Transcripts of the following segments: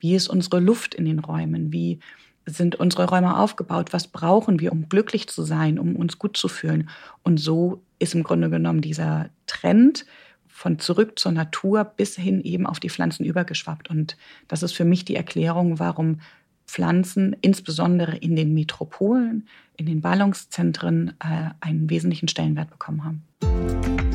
Wie ist unsere Luft in den Räumen? Wie sind unsere Räume aufgebaut? Was brauchen wir, um glücklich zu sein, um uns gut zu fühlen? Und so ist im Grunde genommen dieser Trend von zurück zur Natur bis hin eben auf die Pflanzen übergeschwappt. Und das ist für mich die Erklärung, warum Pflanzen insbesondere in den Metropolen, in den Ballungszentren äh, einen wesentlichen Stellenwert bekommen haben.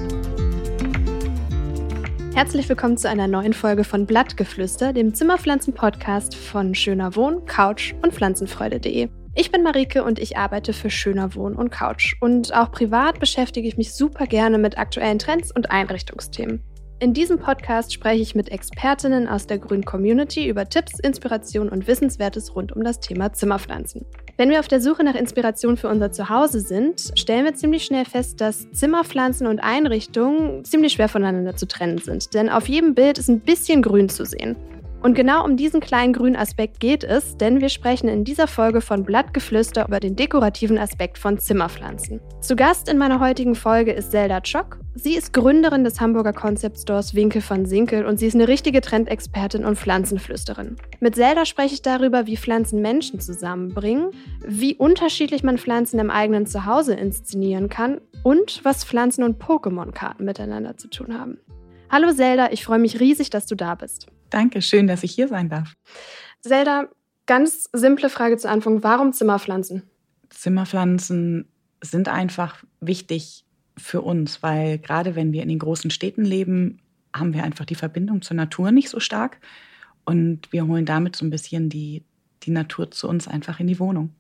Herzlich willkommen zu einer neuen Folge von Blattgeflüster, dem Zimmerpflanzen-Podcast von Schöner Wohn, Couch und Pflanzenfreude.de. Ich bin Marike und ich arbeite für Schöner Wohn und Couch. Und auch privat beschäftige ich mich super gerne mit aktuellen Trends und Einrichtungsthemen. In diesem Podcast spreche ich mit Expertinnen aus der grünen Community über Tipps, Inspiration und Wissenswertes rund um das Thema Zimmerpflanzen. Wenn wir auf der Suche nach Inspiration für unser Zuhause sind, stellen wir ziemlich schnell fest, dass Zimmerpflanzen und Einrichtungen ziemlich schwer voneinander zu trennen sind. Denn auf jedem Bild ist ein bisschen Grün zu sehen. Und genau um diesen kleinen grünen Aspekt geht es, denn wir sprechen in dieser Folge von Blattgeflüster über den dekorativen Aspekt von Zimmerpflanzen. Zu Gast in meiner heutigen Folge ist Zelda Chock. Sie ist Gründerin des Hamburger Concept Stores Winkel von Sinkel und sie ist eine richtige Trendexpertin und Pflanzenflüsterin. Mit Zelda spreche ich darüber, wie Pflanzen Menschen zusammenbringen, wie unterschiedlich man Pflanzen im eigenen Zuhause inszenieren kann und was Pflanzen und Pokémon-Karten miteinander zu tun haben. Hallo Zelda, ich freue mich riesig, dass du da bist. Danke, schön, dass ich hier sein darf. Zelda, ganz simple Frage zu Anfang. Warum Zimmerpflanzen? Zimmerpflanzen sind einfach wichtig für uns, weil gerade wenn wir in den großen Städten leben, haben wir einfach die Verbindung zur Natur nicht so stark. Und wir holen damit so ein bisschen die, die Natur zu uns einfach in die Wohnung.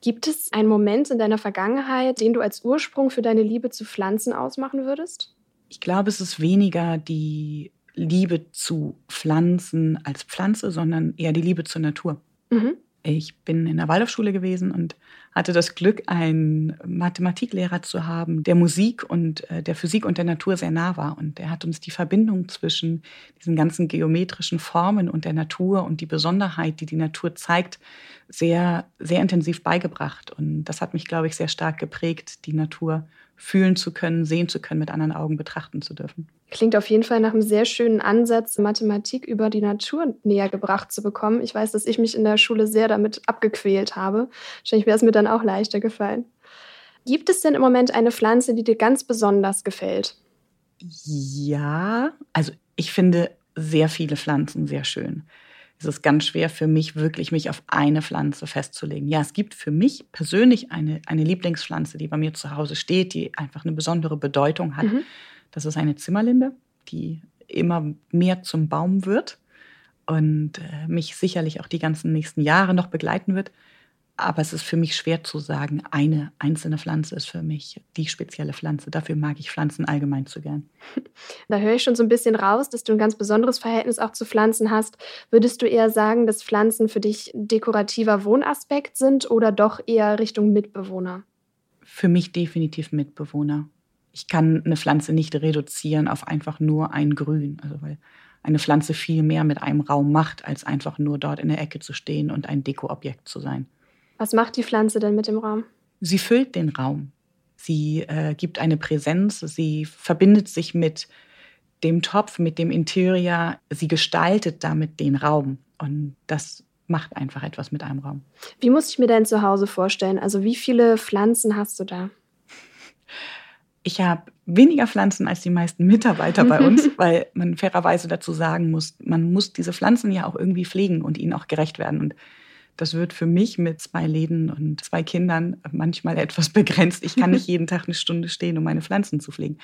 Gibt es einen Moment in deiner Vergangenheit, den du als Ursprung für deine Liebe zu Pflanzen ausmachen würdest? Ich glaube, es ist weniger die Liebe zu Pflanzen als Pflanze, sondern eher die Liebe zur Natur. Mhm. Ich bin in der Waldorfschule gewesen und hatte das Glück, einen Mathematiklehrer zu haben, der Musik und äh, der Physik und der Natur sehr nah war. Und er hat uns die Verbindung zwischen diesen ganzen geometrischen Formen und der Natur und die Besonderheit, die die Natur zeigt, sehr, sehr intensiv beigebracht. Und das hat mich, glaube ich, sehr stark geprägt, die Natur fühlen zu können, sehen zu können, mit anderen Augen betrachten zu dürfen. Klingt auf jeden Fall nach einem sehr schönen Ansatz, Mathematik über die Natur näher gebracht zu bekommen. Ich weiß, dass ich mich in der Schule sehr damit abgequält habe. Wahrscheinlich wäre es mir dann auch leichter gefallen. Gibt es denn im Moment eine Pflanze, die dir ganz besonders gefällt? Ja, also ich finde sehr viele Pflanzen sehr schön ist es ganz schwer für mich, wirklich mich auf eine Pflanze festzulegen. Ja, es gibt für mich persönlich eine, eine Lieblingspflanze, die bei mir zu Hause steht, die einfach eine besondere Bedeutung hat. Mhm. Das ist eine Zimmerlinde, die immer mehr zum Baum wird und äh, mich sicherlich auch die ganzen nächsten Jahre noch begleiten wird. Aber es ist für mich schwer zu sagen, eine einzelne Pflanze ist für mich die spezielle Pflanze. Dafür mag ich Pflanzen allgemein zu gern. Da höre ich schon so ein bisschen raus, dass du ein ganz besonderes Verhältnis auch zu Pflanzen hast. Würdest du eher sagen, dass Pflanzen für dich dekorativer Wohnaspekt sind oder doch eher Richtung Mitbewohner? Für mich definitiv Mitbewohner. Ich kann eine Pflanze nicht reduzieren auf einfach nur ein Grün. Also weil eine Pflanze viel mehr mit einem Raum macht, als einfach nur dort in der Ecke zu stehen und ein Dekoobjekt zu sein. Was macht die Pflanze denn mit dem Raum? Sie füllt den Raum. Sie äh, gibt eine Präsenz, sie verbindet sich mit dem Topf, mit dem Interior, sie gestaltet damit den Raum. Und das macht einfach etwas mit einem Raum. Wie muss ich mir dein Zuhause vorstellen? Also wie viele Pflanzen hast du da? Ich habe weniger Pflanzen als die meisten Mitarbeiter bei uns, weil man fairerweise dazu sagen muss, man muss diese Pflanzen ja auch irgendwie pflegen und ihnen auch gerecht werden. Und das wird für mich mit zwei Läden und zwei Kindern manchmal etwas begrenzt. Ich kann nicht jeden Tag eine Stunde stehen, um meine Pflanzen zu pflegen.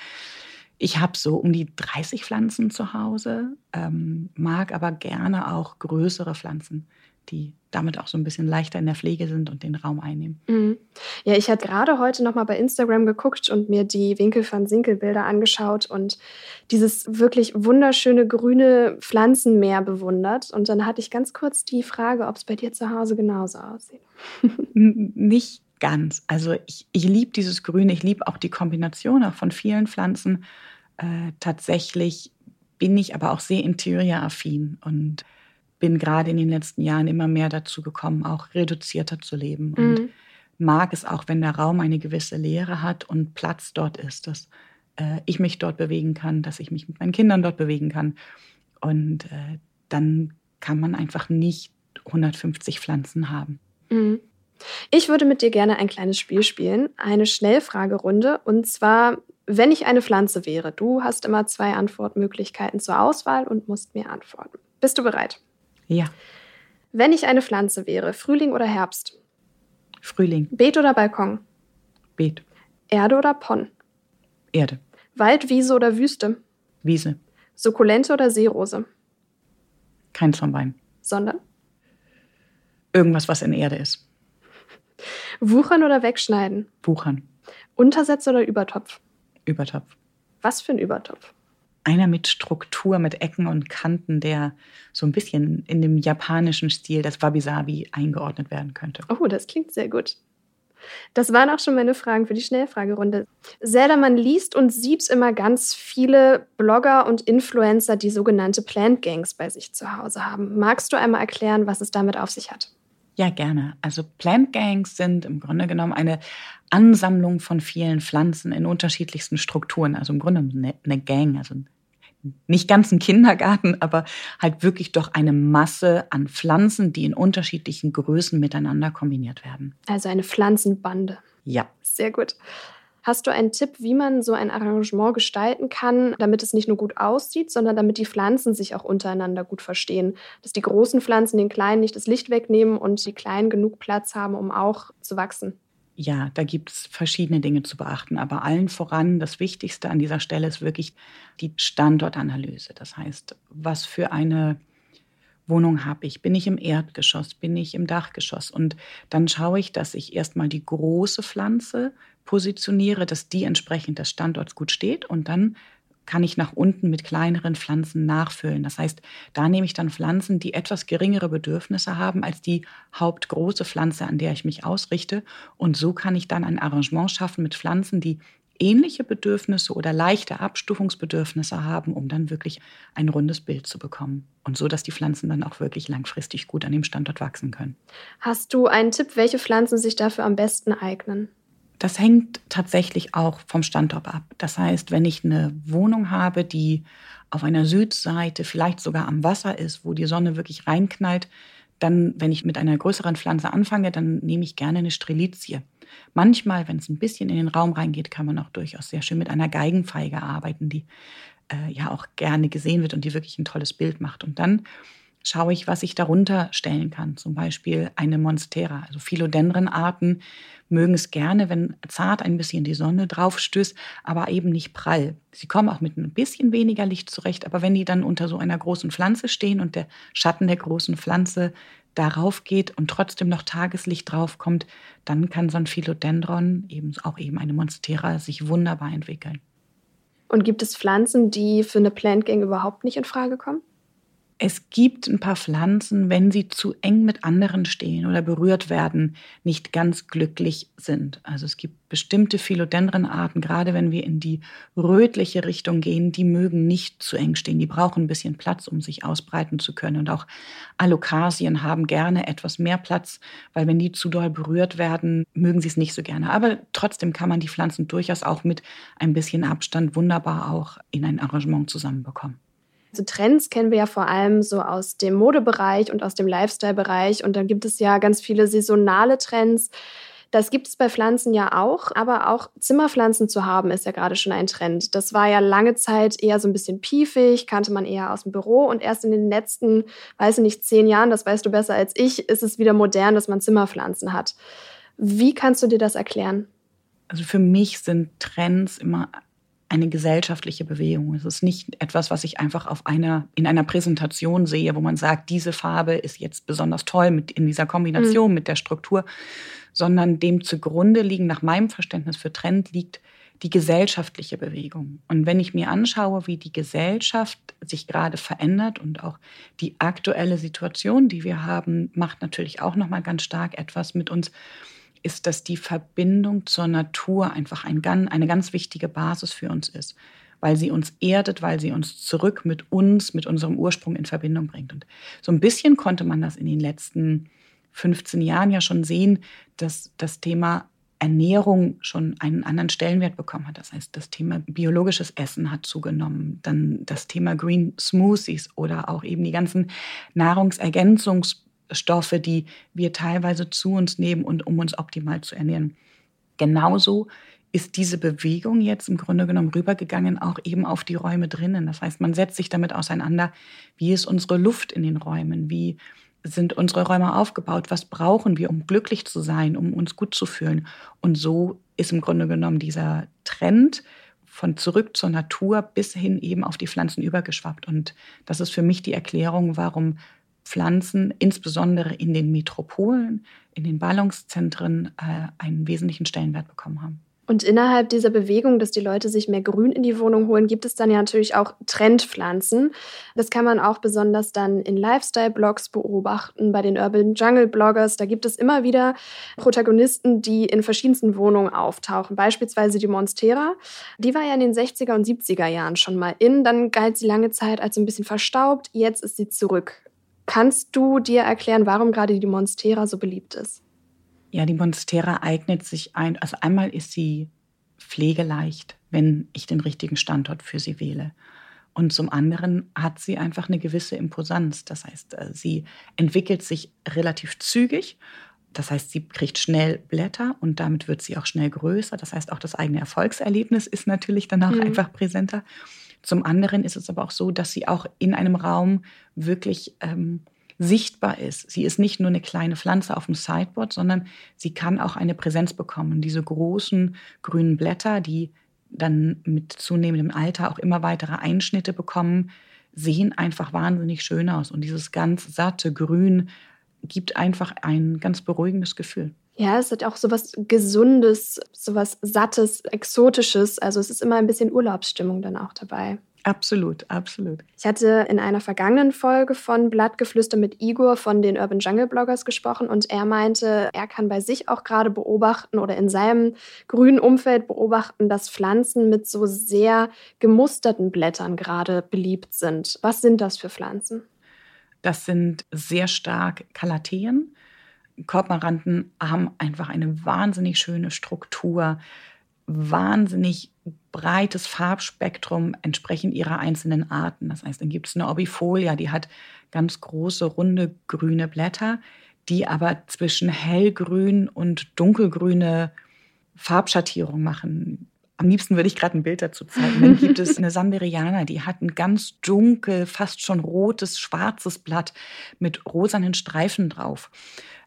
Ich habe so um die 30 Pflanzen zu Hause, ähm, mag aber gerne auch größere Pflanzen die damit auch so ein bisschen leichter in der Pflege sind und den Raum einnehmen. Mhm. Ja, ich hatte gerade heute noch mal bei Instagram geguckt und mir die Winkel von Sinkel Bilder angeschaut und dieses wirklich wunderschöne grüne Pflanzenmeer bewundert. Und dann hatte ich ganz kurz die Frage, ob es bei dir zu Hause genauso aussieht. Nicht ganz. Also ich, ich liebe dieses Grüne, ich liebe auch die Kombination auch von vielen Pflanzen. Äh, tatsächlich bin ich aber auch sehr interioraffin und bin gerade in den letzten Jahren immer mehr dazu gekommen, auch reduzierter zu leben und mhm. mag es auch, wenn der Raum eine gewisse Leere hat und Platz dort ist, dass äh, ich mich dort bewegen kann, dass ich mich mit meinen Kindern dort bewegen kann. Und äh, dann kann man einfach nicht 150 Pflanzen haben. Mhm. Ich würde mit dir gerne ein kleines Spiel spielen, eine Schnellfragerunde. Und zwar, wenn ich eine Pflanze wäre. Du hast immer zwei Antwortmöglichkeiten zur Auswahl und musst mir antworten. Bist du bereit? Ja. Wenn ich eine Pflanze wäre, Frühling oder Herbst? Frühling. Beet oder Balkon? Beet. Erde oder Pon? Erde. Wald, Wiese oder Wüste? Wiese. Sukkulente oder Seerose? Kein von beiden. Sondern? Irgendwas, was in Erde ist. Wuchern oder wegschneiden? Wuchern. Untersetz oder Übertopf? Übertopf. Was für ein Übertopf? Einer mit Struktur, mit Ecken und Kanten, der so ein bisschen in dem japanischen Stil, das Wabi-Sabi, eingeordnet werden könnte. Oh, das klingt sehr gut. Das waren auch schon meine Fragen für die Schnellfragerunde. Zelda, man liest und sieht immer ganz viele Blogger und Influencer, die sogenannte Plant Gangs bei sich zu Hause haben. Magst du einmal erklären, was es damit auf sich hat? Ja, gerne. Also Plant Gangs sind im Grunde genommen eine Ansammlung von vielen Pflanzen in unterschiedlichsten Strukturen. Also im Grunde eine, Gang, also nicht ganz ein Kindergarten, aber halt wirklich doch eine Masse an Pflanzen, die in unterschiedlichen Größen miteinander kombiniert werden. Also eine Pflanzenbande. Ja. Sehr gut. Hast du einen Tipp, wie man so ein Arrangement gestalten kann, damit es nicht nur gut aussieht, sondern damit die Pflanzen sich auch untereinander gut verstehen? Dass die großen Pflanzen den kleinen nicht das Licht wegnehmen und die kleinen genug Platz haben, um auch zu wachsen? Ja, da gibt es verschiedene Dinge zu beachten. Aber allen voran, das Wichtigste an dieser Stelle ist wirklich die Standortanalyse. Das heißt, was für eine Wohnung habe ich? Bin ich im Erdgeschoss? Bin ich im Dachgeschoss? Und dann schaue ich, dass ich erstmal die große Pflanze positioniere, dass die entsprechend des Standorts gut steht und dann kann ich nach unten mit kleineren Pflanzen nachfüllen. Das heißt, da nehme ich dann Pflanzen, die etwas geringere Bedürfnisse haben als die hauptgroße Pflanze, an der ich mich ausrichte. Und so kann ich dann ein Arrangement schaffen mit Pflanzen, die ähnliche Bedürfnisse oder leichte Abstufungsbedürfnisse haben, um dann wirklich ein rundes Bild zu bekommen. Und so, dass die Pflanzen dann auch wirklich langfristig gut an dem Standort wachsen können. Hast du einen Tipp, welche Pflanzen sich dafür am besten eignen? Das hängt tatsächlich auch vom Standort ab. Das heißt, wenn ich eine Wohnung habe, die auf einer Südseite vielleicht sogar am Wasser ist, wo die Sonne wirklich reinknallt, dann, wenn ich mit einer größeren Pflanze anfange, dann nehme ich gerne eine Strelizie. Manchmal, wenn es ein bisschen in den Raum reingeht, kann man auch durchaus sehr schön mit einer Geigenfeige arbeiten, die äh, ja auch gerne gesehen wird und die wirklich ein tolles Bild macht. Und dann schaue ich, was ich darunter stellen kann. Zum Beispiel eine Monstera. Also Philodendrenarten mögen es gerne, wenn zart ein bisschen die Sonne drauf stößt, aber eben nicht prall. Sie kommen auch mit ein bisschen weniger Licht zurecht, aber wenn die dann unter so einer großen Pflanze stehen und der Schatten der großen Pflanze darauf geht und trotzdem noch Tageslicht draufkommt, dann kann so ein Philodendron, eben auch eben eine Monstera, sich wunderbar entwickeln. Und gibt es Pflanzen, die für eine Plant Gang überhaupt nicht in Frage kommen? Es gibt ein paar Pflanzen, wenn sie zu eng mit anderen stehen oder berührt werden, nicht ganz glücklich sind. Also es gibt bestimmte Philodendrenarten, gerade wenn wir in die rötliche Richtung gehen, die mögen nicht zu eng stehen. Die brauchen ein bisschen Platz, um sich ausbreiten zu können. Und auch Alokasien haben gerne etwas mehr Platz, weil wenn die zu doll berührt werden, mögen sie es nicht so gerne. Aber trotzdem kann man die Pflanzen durchaus auch mit ein bisschen Abstand wunderbar auch in ein Arrangement zusammenbekommen. Also Trends kennen wir ja vor allem so aus dem Modebereich und aus dem Lifestyle-Bereich. Und dann gibt es ja ganz viele saisonale Trends. Das gibt es bei Pflanzen ja auch, aber auch Zimmerpflanzen zu haben ist ja gerade schon ein Trend. Das war ja lange Zeit eher so ein bisschen piefig, kannte man eher aus dem Büro und erst in den letzten, weiß ich nicht, zehn Jahren, das weißt du besser als ich, ist es wieder modern, dass man Zimmerpflanzen hat. Wie kannst du dir das erklären? Also für mich sind Trends immer eine gesellschaftliche Bewegung. Es ist nicht etwas, was ich einfach auf einer, in einer Präsentation sehe, wo man sagt, diese Farbe ist jetzt besonders toll mit, in dieser Kombination mhm. mit der Struktur, sondern dem zugrunde liegen, nach meinem Verständnis für Trend, liegt die gesellschaftliche Bewegung. Und wenn ich mir anschaue, wie die Gesellschaft sich gerade verändert und auch die aktuelle Situation, die wir haben, macht natürlich auch noch mal ganz stark etwas mit uns ist, dass die Verbindung zur Natur einfach ein, eine ganz wichtige Basis für uns ist, weil sie uns erdet, weil sie uns zurück mit uns, mit unserem Ursprung in Verbindung bringt. Und so ein bisschen konnte man das in den letzten 15 Jahren ja schon sehen, dass das Thema Ernährung schon einen anderen Stellenwert bekommen hat. Das heißt, das Thema biologisches Essen hat zugenommen. Dann das Thema Green Smoothies oder auch eben die ganzen Nahrungsergänzungsstoffe, die wir teilweise zu uns nehmen und um uns optimal zu ernähren. Genauso ist diese Bewegung jetzt im Grunde genommen rübergegangen, auch eben auf die Räume drinnen. Das heißt, man setzt sich damit auseinander, wie ist unsere Luft in den Räumen, wie sind unsere Räume aufgebaut, was brauchen wir, um glücklich zu sein, um uns gut zu fühlen. Und so ist im Grunde genommen dieser Trend von zurück zur Natur bis hin eben auf die Pflanzen übergeschwappt. Und das ist für mich die Erklärung, warum Pflanzen insbesondere in den Metropolen, in den Ballungszentren äh, einen wesentlichen Stellenwert bekommen haben. Und innerhalb dieser Bewegung, dass die Leute sich mehr Grün in die Wohnung holen, gibt es dann ja natürlich auch Trendpflanzen. Das kann man auch besonders dann in Lifestyle-Blogs beobachten, bei den Urban Jungle-Bloggers. Da gibt es immer wieder Protagonisten, die in verschiedensten Wohnungen auftauchen. Beispielsweise die Monstera. Die war ja in den 60er und 70er Jahren schon mal in. Dann galt sie lange Zeit als ein bisschen verstaubt. Jetzt ist sie zurück. Kannst du dir erklären, warum gerade die Monstera so beliebt ist? Ja, die Monstera eignet sich ein. Also einmal ist sie pflegeleicht, wenn ich den richtigen Standort für sie wähle. Und zum anderen hat sie einfach eine gewisse Imposanz. Das heißt, äh, sie entwickelt sich relativ zügig. Das heißt, sie kriegt schnell Blätter und damit wird sie auch schnell größer. Das heißt, auch das eigene Erfolgserlebnis ist natürlich danach mhm. einfach präsenter. Zum anderen ist es aber auch so, dass sie auch in einem Raum wirklich ähm, sichtbar ist. Sie ist nicht nur eine kleine Pflanze auf dem Sideboard, sondern sie kann auch eine Präsenz bekommen. Diese großen grünen Blätter, die dann mit zunehmendem Alter auch immer weitere Einschnitte bekommen, sehen einfach wahnsinnig schön aus. Und dieses ganz satte Grün gibt einfach ein ganz beruhigendes Gefühl. Ja, es hat auch so was Gesundes, so was Sattes, Exotisches. Also es ist immer ein bisschen Urlaubsstimmung dann auch dabei. Absolut, absolut. Ich hatte in einer vergangenen Folge von Blattgeflüster mit Igor von den Urban Jungle Bloggers gesprochen und er meinte, er kann bei sich auch gerade beobachten oder in seinem grünen Umfeld beobachten, dass Pflanzen mit so sehr gemusterten Blättern gerade beliebt sind. Was sind das für Pflanzen? Das sind sehr stark Kalateen. Korbmaranten haben einfach eine wahnsinnig schöne Struktur wahnsinnig breites Farbspektrum entsprechend ihrer einzelnen Arten. Das heißt, dann gibt es eine Orbifolia, die hat ganz große, runde grüne Blätter, die aber zwischen hellgrün und dunkelgrüne Farbschattierung machen. Am liebsten würde ich gerade ein Bild dazu zeigen. Dann gibt es eine Sanderiana, die hat ein ganz dunkel, fast schon rotes, schwarzes Blatt mit rosanen Streifen drauf.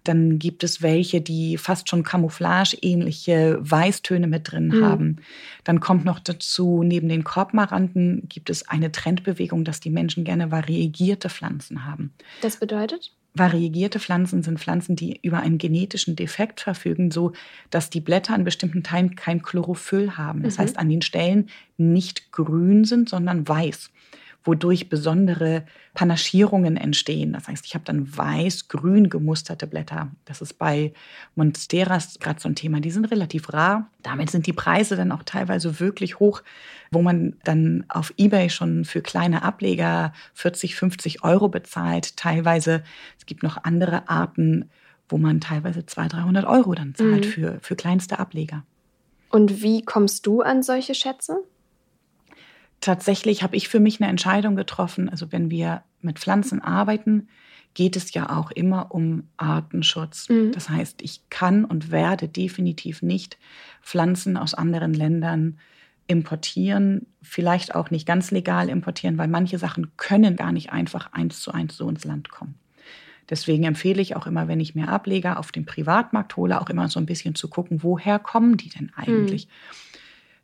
Dann gibt es welche, die fast schon Camouflage-ähnliche Weißtöne mit drin mhm. haben. Dann kommt noch dazu, neben den Korbmaranten gibt es eine Trendbewegung, dass die Menschen gerne variegierte Pflanzen haben. Das bedeutet? Variegierte Pflanzen sind Pflanzen, die über einen genetischen Defekt verfügen, so dass die Blätter an bestimmten Teilen kein Chlorophyll haben. Das mhm. heißt, an den Stellen nicht grün sind, sondern weiß wodurch besondere Panaschierungen entstehen. Das heißt, ich habe dann weiß-grün gemusterte Blätter. Das ist bei Monsteras gerade so ein Thema. Die sind relativ rar. Damit sind die Preise dann auch teilweise wirklich hoch, wo man dann auf Ebay schon für kleine Ableger 40, 50 Euro bezahlt. Teilweise, es gibt noch andere Arten, wo man teilweise 200, 300 Euro dann zahlt mhm. für, für kleinste Ableger. Und wie kommst du an solche Schätze? Tatsächlich habe ich für mich eine Entscheidung getroffen. Also wenn wir mit Pflanzen arbeiten, geht es ja auch immer um Artenschutz. Mhm. Das heißt, ich kann und werde definitiv nicht Pflanzen aus anderen Ländern importieren, vielleicht auch nicht ganz legal importieren, weil manche Sachen können gar nicht einfach eins zu eins so ins Land kommen. Deswegen empfehle ich auch immer, wenn ich mir Ableger auf dem Privatmarkt hole, auch immer so ein bisschen zu gucken, woher kommen die denn eigentlich? Mhm.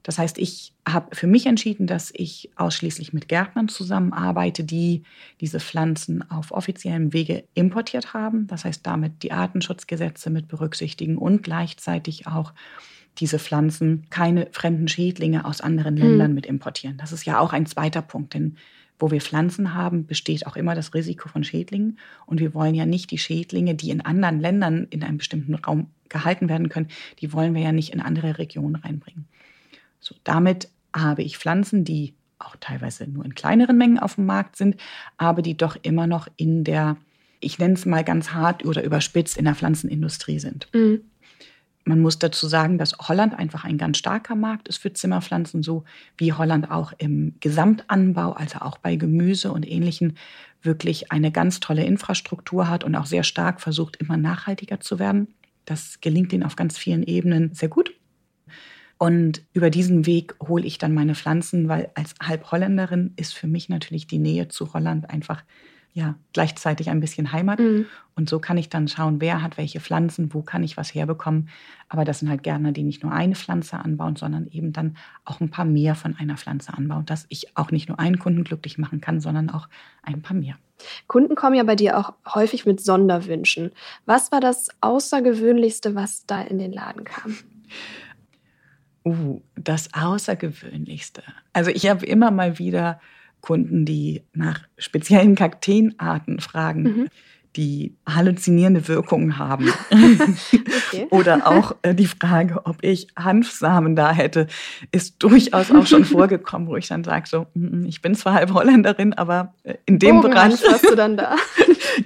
Das heißt, ich habe für mich entschieden, dass ich ausschließlich mit Gärtnern zusammenarbeite, die diese Pflanzen auf offiziellem Wege importiert haben. Das heißt, damit die Artenschutzgesetze mit berücksichtigen und gleichzeitig auch diese Pflanzen keine fremden Schädlinge aus anderen mhm. Ländern mit importieren. Das ist ja auch ein zweiter Punkt, denn wo wir Pflanzen haben, besteht auch immer das Risiko von Schädlingen. Und wir wollen ja nicht die Schädlinge, die in anderen Ländern in einem bestimmten Raum gehalten werden können, die wollen wir ja nicht in andere Regionen reinbringen. So, damit habe ich Pflanzen, die auch teilweise nur in kleineren Mengen auf dem Markt sind, aber die doch immer noch in der, ich nenne es mal ganz hart oder überspitzt, in der Pflanzenindustrie sind. Mhm. Man muss dazu sagen, dass Holland einfach ein ganz starker Markt ist für Zimmerpflanzen, so wie Holland auch im Gesamtanbau, also auch bei Gemüse und Ähnlichen, wirklich eine ganz tolle Infrastruktur hat und auch sehr stark versucht, immer nachhaltiger zu werden. Das gelingt ihnen auf ganz vielen Ebenen sehr gut. Und über diesen Weg hole ich dann meine Pflanzen, weil als Halbholländerin ist für mich natürlich die Nähe zu Holland einfach ja gleichzeitig ein bisschen Heimat. Mhm. Und so kann ich dann schauen, wer hat welche Pflanzen, wo kann ich was herbekommen. Aber das sind halt Gärtner, die nicht nur eine Pflanze anbauen, sondern eben dann auch ein paar mehr von einer Pflanze anbauen, dass ich auch nicht nur einen Kunden glücklich machen kann, sondern auch ein paar mehr. Kunden kommen ja bei dir auch häufig mit Sonderwünschen. Was war das Außergewöhnlichste, was da in den Laden kam? Uh, das Außergewöhnlichste. Also ich habe immer mal wieder Kunden, die nach speziellen Kakteenarten fragen. Mhm die halluzinierende Wirkungen haben. okay. Oder auch äh, die Frage, ob ich Hanfsamen da hätte, ist durchaus auch schon vorgekommen, wo ich dann sage, so, mm, mm, ich bin zwar halb Holländerin, aber äh, in dem Bereich. hast du dann da?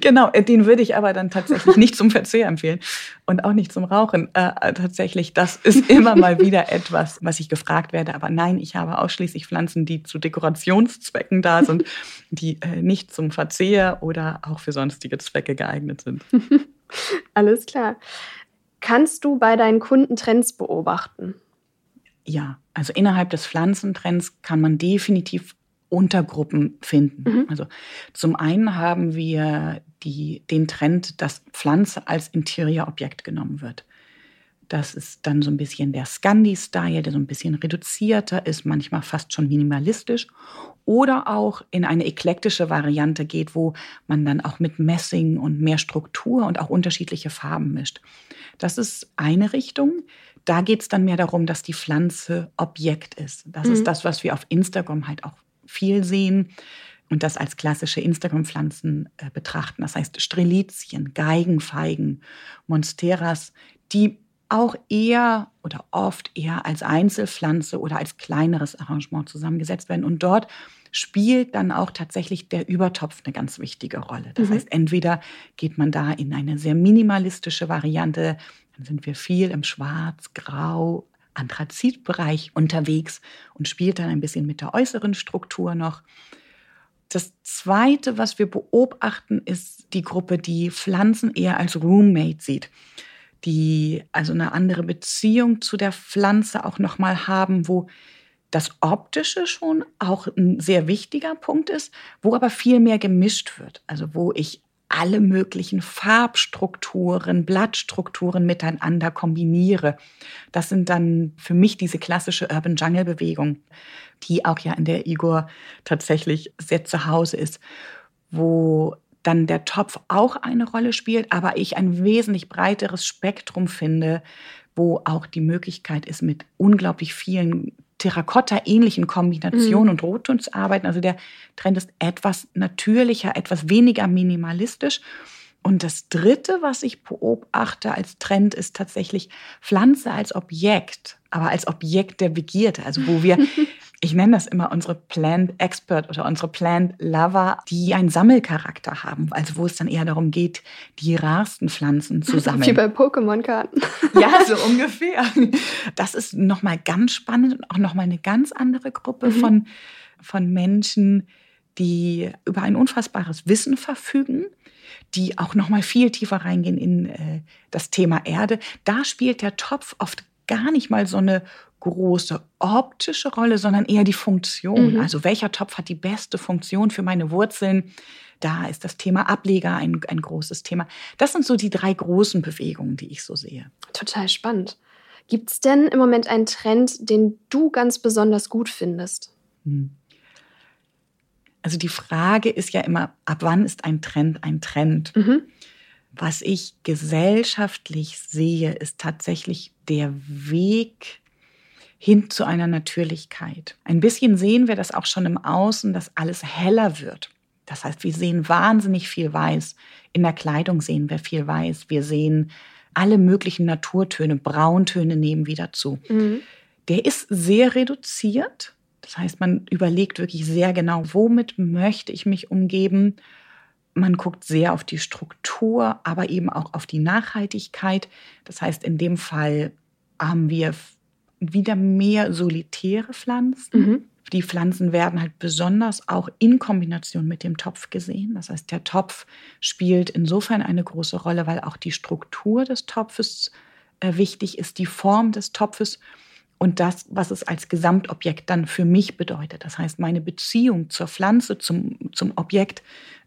genau, äh, den würde ich aber dann tatsächlich nicht zum Verzehr empfehlen und auch nicht zum Rauchen. Äh, tatsächlich, das ist immer mal wieder etwas, was ich gefragt werde. Aber nein, ich habe ausschließlich Pflanzen, die zu Dekorationszwecken da sind, die äh, nicht zum Verzehr oder auch für sonstige Zwecke geeignet sind. Alles klar. Kannst du bei deinen Kunden Trends beobachten? Ja, also innerhalb des Pflanzentrends kann man definitiv Untergruppen finden. Mhm. Also zum einen haben wir die, den Trend, dass Pflanze als Interiorobjekt genommen wird. Das ist dann so ein bisschen der Scandi-Style, der so ein bisschen reduzierter ist, manchmal fast schon minimalistisch. Oder auch in eine eklektische Variante geht, wo man dann auch mit Messing und mehr Struktur und auch unterschiedliche Farben mischt. Das ist eine Richtung. Da geht es dann mehr darum, dass die Pflanze Objekt ist. Das mhm. ist das, was wir auf Instagram halt auch viel sehen und das als klassische Instagram-Pflanzen äh, betrachten. Das heißt Strelizien, Geigenfeigen, Monsteras, die auch eher oder oft eher als Einzelpflanze oder als kleineres Arrangement zusammengesetzt werden. Und dort spielt dann auch tatsächlich der Übertopf eine ganz wichtige Rolle. Das mhm. heißt, entweder geht man da in eine sehr minimalistische Variante, dann sind wir viel im Schwarz, Grau, Anthrazitbereich unterwegs und spielt dann ein bisschen mit der äußeren Struktur noch. Das Zweite, was wir beobachten, ist die Gruppe, die Pflanzen eher als Roommate sieht, die also eine andere Beziehung zu der Pflanze auch nochmal haben, wo das Optische schon auch ein sehr wichtiger Punkt ist, wo aber viel mehr gemischt wird. Also wo ich alle möglichen Farbstrukturen, Blattstrukturen miteinander kombiniere. Das sind dann für mich diese klassische Urban Jungle Bewegung, die auch ja in der Igor tatsächlich sehr zu Hause ist, wo dann der Topf auch eine Rolle spielt, aber ich ein wesentlich breiteres Spektrum finde, wo auch die Möglichkeit ist, mit unglaublich vielen Terrakotta-ähnlichen Kombinationen mhm. und Rotton zu arbeiten. Also der Trend ist etwas natürlicher, etwas weniger minimalistisch. Und das Dritte, was ich beobachte als Trend, ist tatsächlich Pflanze als Objekt, aber als Objekt der Begierde. Also wo wir ich nenne das immer unsere Plant Expert oder unsere Plant Lover, die einen Sammelcharakter haben. Also wo es dann eher darum geht, die rarsten Pflanzen zu sammeln. Wie bei Pokémon-Karten. ja, so ungefähr. Das ist nochmal ganz spannend und auch nochmal eine ganz andere Gruppe mhm. von, von Menschen, die über ein unfassbares Wissen verfügen die auch noch mal viel tiefer reingehen in äh, das Thema Erde. Da spielt der Topf oft gar nicht mal so eine große optische Rolle, sondern eher die Funktion. Mhm. Also welcher Topf hat die beste Funktion für meine Wurzeln? Da ist das Thema Ableger ein, ein großes Thema. Das sind so die drei großen Bewegungen, die ich so sehe. Total spannend. Gibt es denn im Moment einen Trend, den du ganz besonders gut findest? Hm. Also die Frage ist ja immer, ab wann ist ein Trend ein Trend? Mhm. Was ich gesellschaftlich sehe, ist tatsächlich der Weg hin zu einer Natürlichkeit. Ein bisschen sehen wir das auch schon im Außen, dass alles heller wird. Das heißt, wir sehen wahnsinnig viel Weiß. In der Kleidung sehen wir viel Weiß. Wir sehen alle möglichen Naturtöne, Brauntöne nehmen wieder zu. Mhm. Der ist sehr reduziert. Das heißt, man überlegt wirklich sehr genau, womit möchte ich mich umgeben Man guckt sehr auf die Struktur, aber eben auch auf die Nachhaltigkeit. Das heißt, in dem Fall haben wir wieder mehr solitäre Pflanzen. Mhm. Die Pflanzen werden halt besonders auch in Kombination mit dem Topf gesehen. Das heißt, der Topf spielt insofern eine große Rolle, weil auch die Struktur des Topfes äh, wichtig ist, die Form des Topfes und das, was es als Gesamtobjekt dann für mich bedeutet. Das heißt, meine Beziehung zur Pflanze, zum, zum Objekt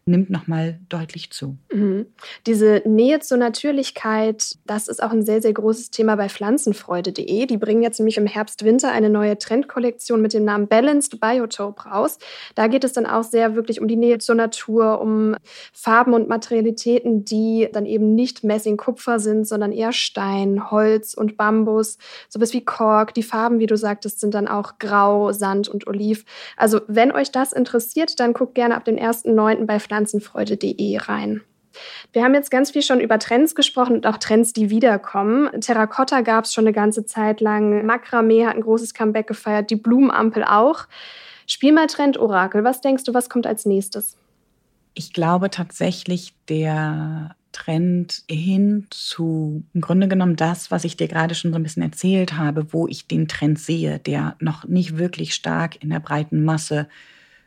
nimmt nochmal deutlich zu. Mhm. Diese Nähe zur Natürlichkeit, das ist auch ein sehr, sehr großes Thema bei pflanzenfreude.de. Die bringen jetzt nämlich im Herbst, Winter eine neue Trendkollektion mit dem Namen Balanced Biotope raus. Da geht es dann auch sehr wirklich um die Nähe zur Natur, um Farben und Materialitäten, die dann eben nicht Messing-Kupfer sind, sondern eher Stein, Holz und Bambus. Sowas wie Kork. Die Farben, wie du sagtest, sind dann auch Grau, Sand und Oliv. Also wenn euch das interessiert, dann guckt gerne ab dem 1.9. bei Pflanzen pflanzenfreude.de rein. Wir haben jetzt ganz viel schon über Trends gesprochen und auch Trends, die wiederkommen. Terrakotta gab es schon eine ganze Zeit lang. Makramee hat ein großes Comeback gefeiert, die Blumenampel auch. Spiel mal Trend Orakel. Was denkst du, was kommt als nächstes? Ich glaube tatsächlich, der Trend hin zu im Grunde genommen das, was ich dir gerade schon so ein bisschen erzählt habe, wo ich den Trend sehe, der noch nicht wirklich stark in der breiten Masse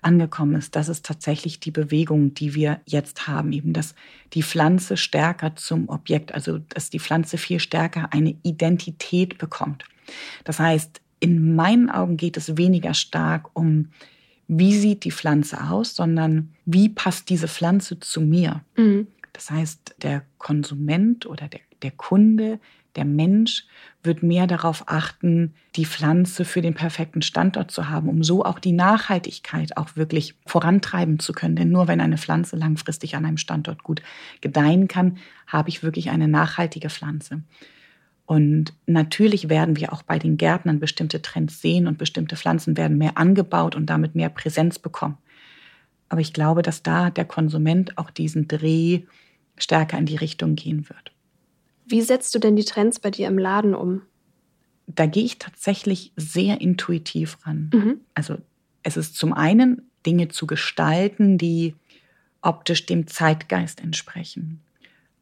angekommen ist, das ist tatsächlich die Bewegung, die wir jetzt haben, eben dass die Pflanze stärker zum Objekt, also dass die Pflanze viel stärker eine Identität bekommt. Das heißt, in meinen Augen geht es weniger stark um, wie sieht die Pflanze aus, sondern wie passt diese Pflanze zu mir. Mhm. Das heißt, der Konsument oder der, der Kunde der Mensch wird mehr darauf achten, die Pflanze für den perfekten Standort zu haben, um so auch die Nachhaltigkeit auch wirklich vorantreiben zu können. Denn nur wenn eine Pflanze langfristig an einem Standort gut gedeihen kann, habe ich wirklich eine nachhaltige Pflanze. Und natürlich werden wir auch bei den Gärtnern bestimmte Trends sehen und bestimmte Pflanzen werden mehr angebaut und damit mehr Präsenz bekommen. Aber ich glaube, dass da der Konsument auch diesen Dreh stärker in die Richtung gehen wird. Wie setzt du denn die Trends bei dir im Laden um? Da gehe ich tatsächlich sehr intuitiv ran. Mhm. Also es ist zum einen Dinge zu gestalten, die optisch dem Zeitgeist entsprechen.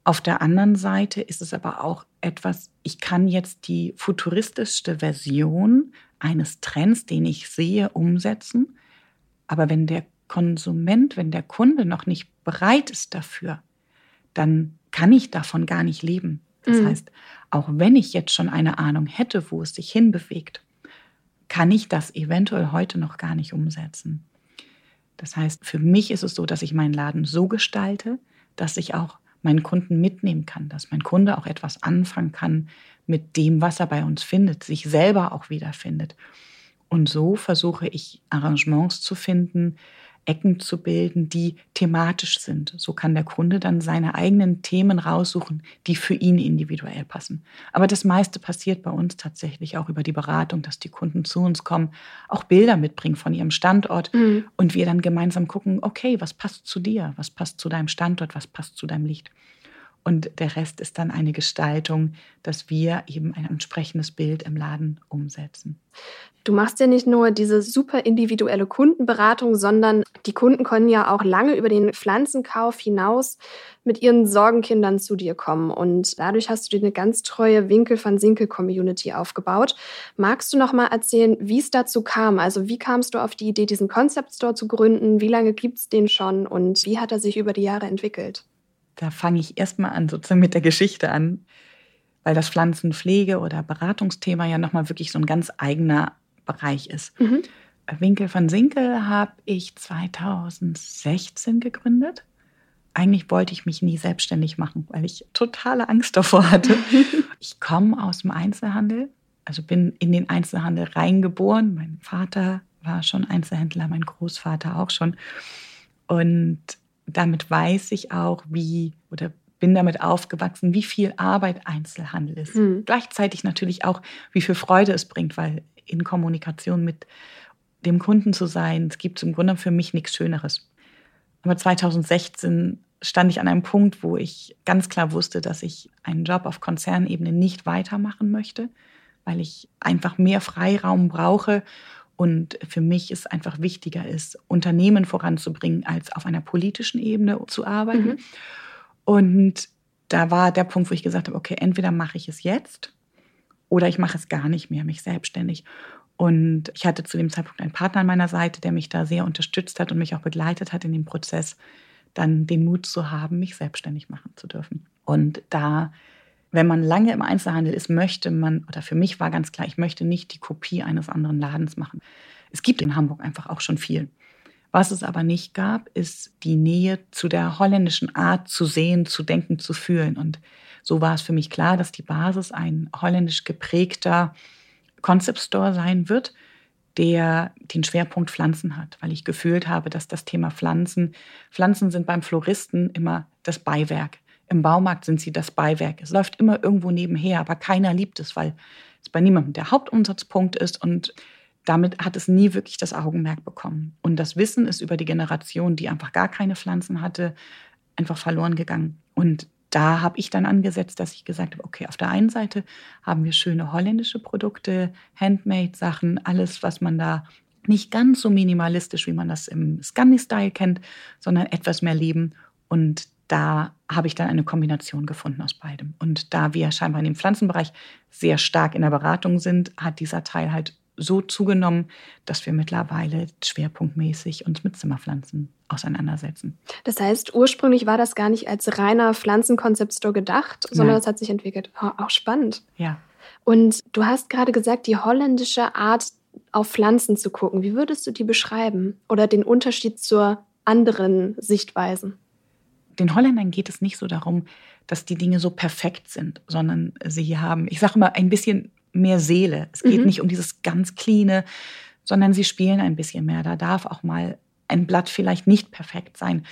Auf der anderen Seite ist es aber auch etwas, ich kann jetzt die futuristischste Version eines Trends, den ich sehe, umsetzen. Aber wenn der Konsument, wenn der Kunde noch nicht bereit ist dafür, dann kann ich davon gar nicht leben. Das mhm. heißt, auch wenn ich jetzt schon eine Ahnung hätte, wo es sich hinbewegt, kann ich das eventuell heute noch gar nicht umsetzen. Das heißt, für mich ist es so, dass ich meinen Laden so gestalte, dass ich auch meinen Kunden mitnehmen kann, dass mein Kunde auch etwas anfangen kann mit dem, was er bei uns findet, sich selber auch wiederfindet. Und so versuche ich Arrangements zu finden, Ecken zu bilden, die thematisch sind. So kann der Kunde dann seine eigenen Themen raussuchen, die für ihn individuell passen. Aber das meiste passiert bei uns tatsächlich auch über die Beratung, dass die Kunden zu uns kommen, auch Bilder mitbringen von ihrem Standort mhm. und wir dann gemeinsam gucken, okay, was passt zu dir, was passt zu deinem Standort, was passt zu deinem Licht. Und der Rest ist dann eine Gestaltung, dass wir eben ein entsprechendes Bild im Laden umsetzen. Du machst ja nicht nur diese super individuelle Kundenberatung, sondern die Kunden können ja auch lange über den Pflanzenkauf hinaus mit ihren Sorgenkindern zu dir kommen. Und dadurch hast du dir eine ganz treue Winkel van Sinkel Community aufgebaut. Magst du noch mal erzählen, wie es dazu kam? Also wie kamst du auf die Idee, diesen Concept Store zu gründen? Wie lange gibt es den schon und wie hat er sich über die Jahre entwickelt? Da fange ich erstmal an, sozusagen mit der Geschichte an, weil das Pflanzenpflege oder Beratungsthema ja nochmal wirklich so ein ganz eigener Bereich ist. Mhm. Winkel von Sinkel habe ich 2016 gegründet. Eigentlich wollte ich mich nie selbstständig machen, weil ich totale Angst davor hatte. ich komme aus dem Einzelhandel, also bin in den Einzelhandel reingeboren. Mein Vater war schon Einzelhändler, mein Großvater auch schon. Und damit weiß ich auch, wie oder bin damit aufgewachsen, wie viel Arbeit Einzelhandel ist. Mhm. Gleichzeitig natürlich auch, wie viel Freude es bringt, weil in Kommunikation mit dem Kunden zu sein, es gibt im Grunde für mich nichts Schöneres. Aber 2016 stand ich an einem Punkt, wo ich ganz klar wusste, dass ich einen Job auf Konzernebene nicht weitermachen möchte, weil ich einfach mehr Freiraum brauche Und für mich ist einfach wichtiger ist, Unternehmen voranzubringen, als auf einer politischen Ebene zu arbeiten. Mhm. Und da war der Punkt, wo ich gesagt habe, okay, entweder mache ich es jetzt oder ich mache es gar nicht mehr, mich selbstständig. Und ich hatte zu dem Zeitpunkt einen Partner an meiner Seite, der mich da sehr unterstützt hat und mich auch begleitet hat in dem Prozess, dann den Mut zu haben, mich selbstständig machen zu dürfen. Und da, wenn man lange im Einzelhandel ist, möchte man, oder für mich war ganz klar, ich möchte nicht die Kopie eines anderen Ladens machen. Es gibt in Hamburg einfach auch schon viel. Was es aber nicht gab, ist die Nähe zu der holländischen Art zu sehen, zu denken, zu fühlen. Und so war es für mich klar, dass die Basis ein holländisch geprägter Concept Store sein wird, der den Schwerpunkt Pflanzen hat, weil ich gefühlt habe, dass das Thema Pflanzen, Pflanzen sind beim Floristen immer das Beiwerk. Im Baumarkt sind sie das Beiwerk. Es läuft immer irgendwo nebenher, aber keiner liebt es, weil es bei niemandem der Hauptumsatzpunkt ist und damit hat es nie wirklich das Augenmerk bekommen. Und das Wissen ist über die Generation, die einfach gar keine Pflanzen hatte, einfach verloren gegangen. Und da habe ich dann angesetzt, dass ich gesagt habe, okay, auf der einen Seite haben wir schöne holländische Produkte, Handmade-Sachen, alles, was man da nicht ganz so minimalistisch, wie man das im Scandi-Style kennt, sondern etwas mehr leben. Und da habe ich dann eine Kombination gefunden aus beidem. Und da wir scheinbar in dem Pflanzenbereich sehr stark in der Beratung sind, hat dieser Teil halt so zugenommen, dass wir mittlerweile schwerpunktmäßig uns mit Zimmerpflanzen auseinandersetzen. Das heißt, ursprünglich war das gar nicht als reiner Pflanzenkonzeptstore gedacht, sondern Nein. das hat sich entwickelt. Oh, auch spannend. Ja. Und du hast gerade gesagt, die holländische Art, auf Pflanzen zu gucken. Wie würdest du die beschreiben? Oder den Unterschied zur anderen Sichtweisen? Den Holländern geht es nicht so darum, dass die Dinge so perfekt sind, sondern sie haben, ich sage mal, ein bisschen mehr Seele. Es geht mhm. nicht um dieses ganz Cleane, sondern sie spielen ein bisschen mehr. Da darf auch mal ein Blatt vielleicht nicht perfekt sein.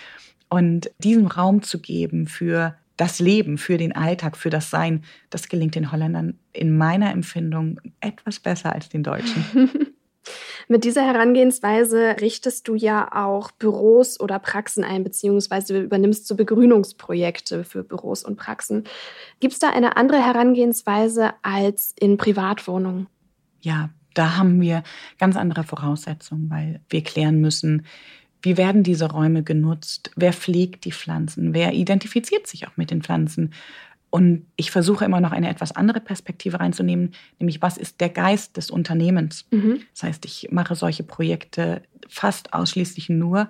Und diesen Raum zu geben für das Leben, für den Alltag, für das Sein, das gelingt den Holländern in meiner Empfindung etwas besser als den Deutschen. Mit dieser Herangehensweise richtest du ja auch Büros oder Praxen ein, beziehungsweise übernimmst du Begrünungsprojekte für Büros und Praxen. Gibt es da eine andere Herangehensweise als in Privatwohnungen? Ja, da haben wir ganz andere Voraussetzungen, weil wir klären müssen, wie werden diese Räume genutzt? Wer pflegt die Pflanzen? Wer identifiziert sich auch mit den Pflanzen? Und ich versuche immer noch eine etwas andere Perspektive reinzunehmen, nämlich was ist der Geist des Unternehmens? Mhm. Das heißt, ich mache solche Projekte fast ausschließlich nur,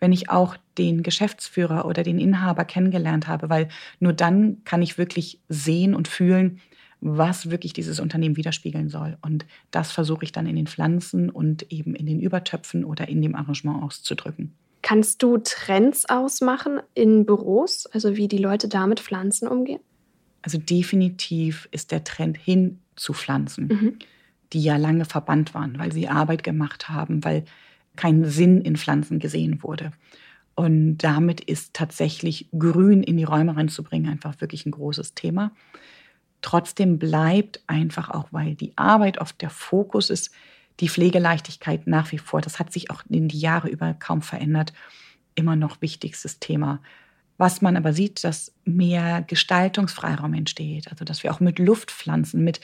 wenn ich auch den Geschäftsführer oder den Inhaber kennengelernt habe, weil nur dann kann ich wirklich sehen und fühlen, was wirklich dieses Unternehmen widerspiegeln soll. Und das versuche ich dann in den Pflanzen und eben in den Übertöpfen oder in dem Arrangement auszudrücken. Kannst du Trends ausmachen in Büros, also wie die Leute da mit Pflanzen umgehen? Also definitiv ist der Trend hin zu Pflanzen, mhm. die ja lange verbannt waren, weil sie Arbeit gemacht haben, weil kein Sinn in Pflanzen gesehen wurde. Und damit ist tatsächlich Grün in die Räume reinzubringen einfach wirklich ein großes Thema. Trotzdem bleibt einfach auch, weil die Arbeit oft der Fokus ist, die Pflegeleichtigkeit nach wie vor, das hat sich auch in die Jahre über kaum verändert, immer noch wichtigstes Thema. Was man aber sieht, dass mehr Gestaltungsfreiraum entsteht, also dass wir auch mit Luftpflanzen, mit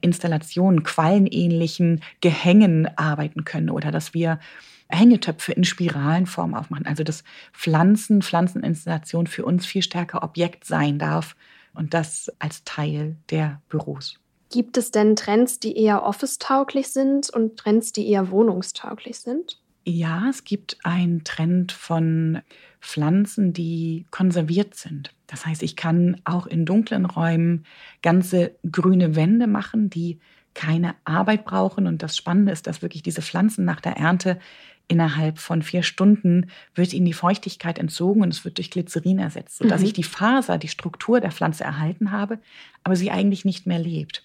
Installationen, quallenähnlichen Gehängen arbeiten können oder dass wir Hängetöpfe in Spiralenform aufmachen. Also dass Pflanzen, Pflanzeninstallation für uns viel stärker Objekt sein darf und das als Teil der Büros. Gibt es denn Trends, die eher office-tauglich sind und Trends, die eher wohnungstauglich sind? Ja, es gibt einen Trend von Pflanzen, die konserviert sind. Das heißt, ich kann auch in dunklen Räumen ganze grüne Wände machen, die keine Arbeit brauchen. Und das Spannende ist, dass wirklich diese Pflanzen nach der Ernte innerhalb von vier Stunden wird ihnen die Feuchtigkeit entzogen und es wird durch Glycerin ersetzt, sodass mhm. ich die Faser, die Struktur der Pflanze erhalten habe, aber sie eigentlich nicht mehr lebt.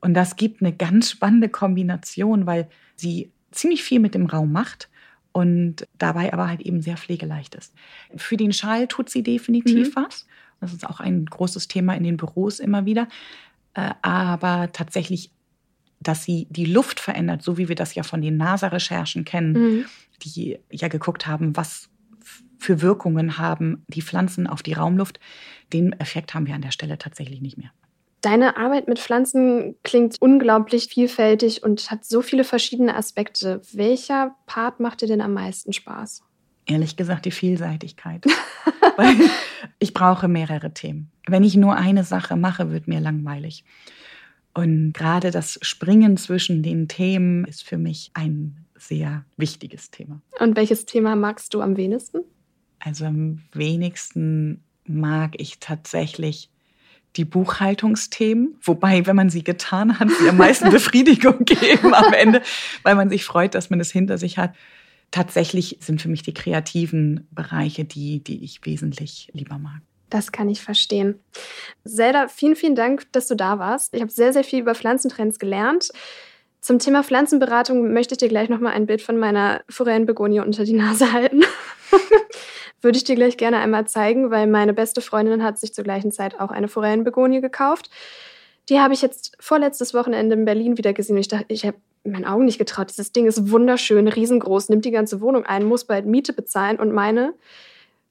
Und das gibt eine ganz spannende Kombination, weil sie ziemlich viel mit dem Raum macht und dabei aber halt eben sehr pflegeleicht ist. Für den Schall tut sie definitiv mhm. was. Das ist auch ein großes Thema in den Büros immer wieder. Äh, aber tatsächlich, dass sie die Luft verändert, so wie wir das ja von den NASA-Recherchen kennen, mhm. die ja geguckt haben, was für Wirkungen haben die Pflanzen auf die Raumluft, den Effekt haben wir an der Stelle tatsächlich nicht mehr. Deine Arbeit mit Pflanzen klingt unglaublich vielfältig und hat so viele verschiedene Aspekte. Welcher Part macht dir denn am meisten Spaß? Ehrlich gesagt, die Vielseitigkeit. Weil ich brauche mehrere Themen. Wenn ich nur eine Sache mache, wird mir langweilig. Und gerade das Springen zwischen den Themen ist für mich ein sehr wichtiges Thema. Und welches Thema magst du am wenigsten? Also am wenigsten mag ich tatsächlich die Buchhaltungsthemen, wobei, wenn man sie getan hat, sie am meisten Befriedigung geben am Ende, weil man sich freut, dass man es hinter sich hat. Tatsächlich sind für mich die kreativen Bereiche die, die ich wesentlich lieber mag. Das kann ich verstehen. Zelda, vielen, vielen Dank, dass du da warst. Ich habe sehr, sehr viel über Pflanzentrends gelernt. Zum Thema Pflanzenberatung möchte ich dir gleich nochmal ein Bild von meiner Forellenbegonie unter die Nase halten. Würde ich dir gleich gerne einmal zeigen, weil meine beste Freundin hat sich zur gleichen Zeit auch eine Forellenbegonie gekauft. Die habe ich jetzt vorletztes Wochenende in Berlin wieder gesehen. Ich dachte, ich habe meinen Augen nicht getraut. Dieses Ding ist wunderschön, riesengroß, nimmt die ganze Wohnung ein, muss bald Miete bezahlen und meine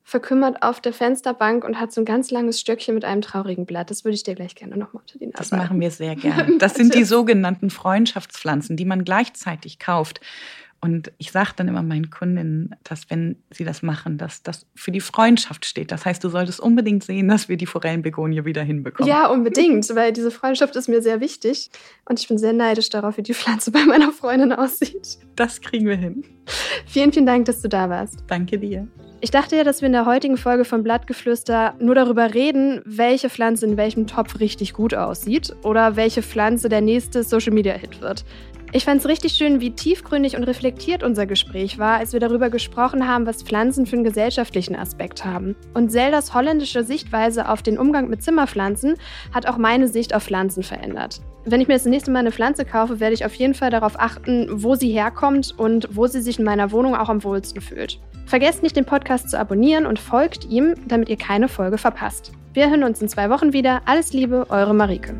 verkümmert auf der Fensterbank und hat so ein ganz langes Stöckchen mit einem traurigen Blatt. Das würde ich dir gleich gerne nochmal unter die Nase Das machen wir sehr gerne. Das sind die sogenannten Freundschaftspflanzen, die man gleichzeitig kauft. Und ich sage dann immer meinen Kundinnen, dass wenn sie das machen, dass das für die Freundschaft steht. Das heißt, du solltest unbedingt sehen, dass wir die Forellenbegonie wieder hinbekommen. Ja, unbedingt, weil diese Freundschaft ist mir sehr wichtig. Und ich bin sehr neidisch darauf, wie die Pflanze bei meiner Freundin aussieht. Das kriegen wir hin. Vielen, vielen Dank, dass du da warst. Danke dir. Ich dachte ja, dass wir in der heutigen Folge von Blattgeflüster nur darüber reden, welche Pflanze in welchem Topf richtig gut aussieht oder welche Pflanze der nächste Social Media Hit wird. Ich fand es richtig schön, wie tiefgründig und reflektiert unser Gespräch war, als wir darüber gesprochen haben, was Pflanzen für einen gesellschaftlichen Aspekt haben. Und Zeldas holländische Sichtweise auf den Umgang mit Zimmerpflanzen hat auch meine Sicht auf Pflanzen verändert. Wenn ich mir das nächste Mal eine Pflanze kaufe, werde ich auf jeden Fall darauf achten, wo sie herkommt und wo sie sich in meiner Wohnung auch am wohlsten fühlt. Vergesst nicht, den Podcast zu abonnieren und folgt ihm, damit ihr keine Folge verpasst. Wir hören uns in zwei Wochen wieder. Alles Liebe, eure Marike.